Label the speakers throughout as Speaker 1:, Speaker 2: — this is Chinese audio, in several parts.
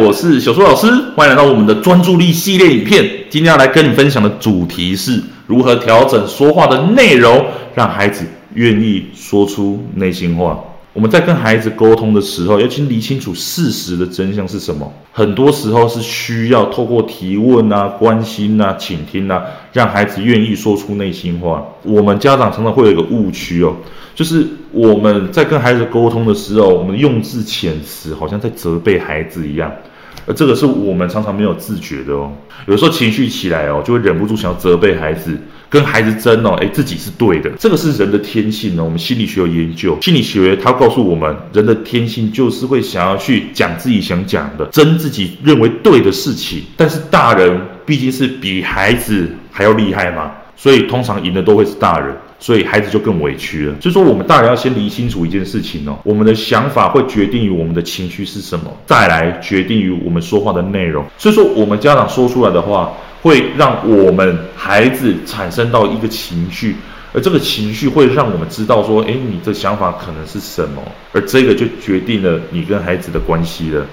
Speaker 1: 我是小苏老师，欢迎来到我们的专注力系列影片。今天要来跟你分享的主题是如何调整说话的内容，让孩子愿意说出内心话。我们在跟孩子沟通的时候，要先理清楚事实的真相是什么。很多时候是需要透过提问啊、关心啊、倾听啊，让孩子愿意说出内心话。我们家长常常会有一个误区哦，就是我们在跟孩子沟通的时候，我们用字遣词好像在责备孩子一样。而这个是我们常常没有自觉的哦，有时候情绪起来哦，就会忍不住想要责备孩子，跟孩子争哦，诶，自己是对的，这个是人的天性哦。我们心理学有研究，心理学它告诉我们，人的天性就是会想要去讲自己想讲的，争自己认为对的事情。但是大人毕竟是比孩子还要厉害嘛，所以通常赢的都会是大人。所以孩子就更委屈了。所以说，我们大人要先理清楚一件事情哦，我们的想法会决定于我们的情绪是什么，再来决定于我们说话的内容。所以说，我们家长说出来的话，会让我们孩子产生到一个情绪，而这个情绪会让我们知道说，诶，你的想法可能是什么，而这个就决定了你跟孩子的关系了。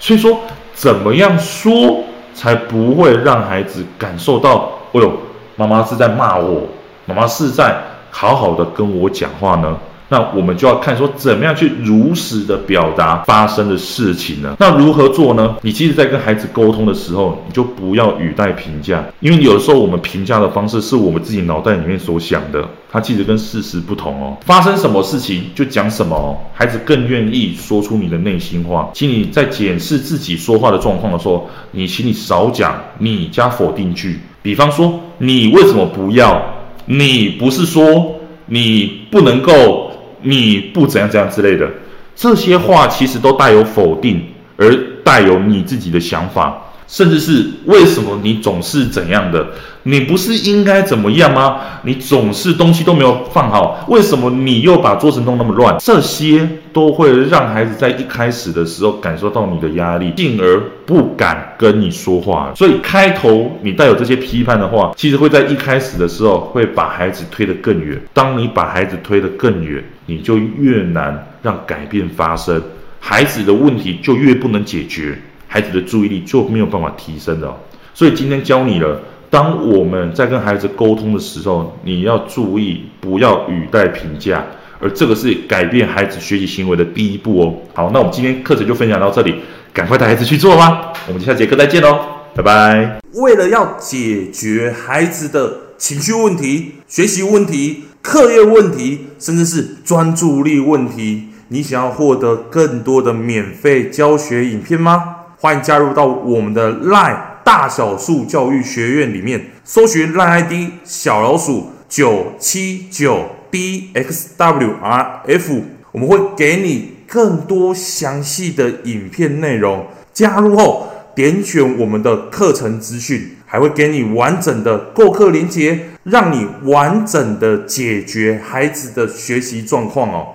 Speaker 1: 所以说，怎么样说才不会让孩子感受到，哎呦，妈妈是在骂我，妈妈是在。好好的跟我讲话呢，那我们就要看说怎么样去如实的表达发生的事情呢？那如何做呢？你其实，在跟孩子沟通的时候，你就不要语带评价，因为有的时候我们评价的方式是我们自己脑袋里面所想的，它其实跟事实不同哦。发生什么事情就讲什么哦，孩子更愿意说出你的内心话。请你在检视自己说话的状况的时候，你请你少讲你加否定句，比方说你为什么不要？你不是说你不能够，你不怎样怎样之类的，这些话其实都带有否定，而带有你自己的想法。甚至是为什么你总是怎样的？你不是应该怎么样吗？你总是东西都没有放好，为什么你又把桌子弄那么乱？这些都会让孩子在一开始的时候感受到你的压力，进而不敢跟你说话。所以开头你带有这些批判的话，其实会在一开始的时候会把孩子推得更远。当你把孩子推得更远，你就越难让改变发生，孩子的问题就越不能解决。孩子的注意力就没有办法提升了，所以今天教你了。当我们在跟孩子沟通的时候，你要注意不要语带评价，而这个是改变孩子学习行为的第一步哦。好，那我们今天课程就分享到这里，赶快带孩子去做吧。我们下节课再见喽，拜拜。
Speaker 2: 为了要解决孩子的情绪问题、学习问题、课业问题，甚至是专注力问题，你想要获得更多的免费教学影片吗？欢迎加入到我们的 LINE 大小树教育学院里面，搜寻 LINE ID 小老鼠九七九 dxwrf，我们会给你更多详细的影片内容。加入后点选我们的课程资讯，还会给你完整的购课链接，让你完整的解决孩子的学习状况哦。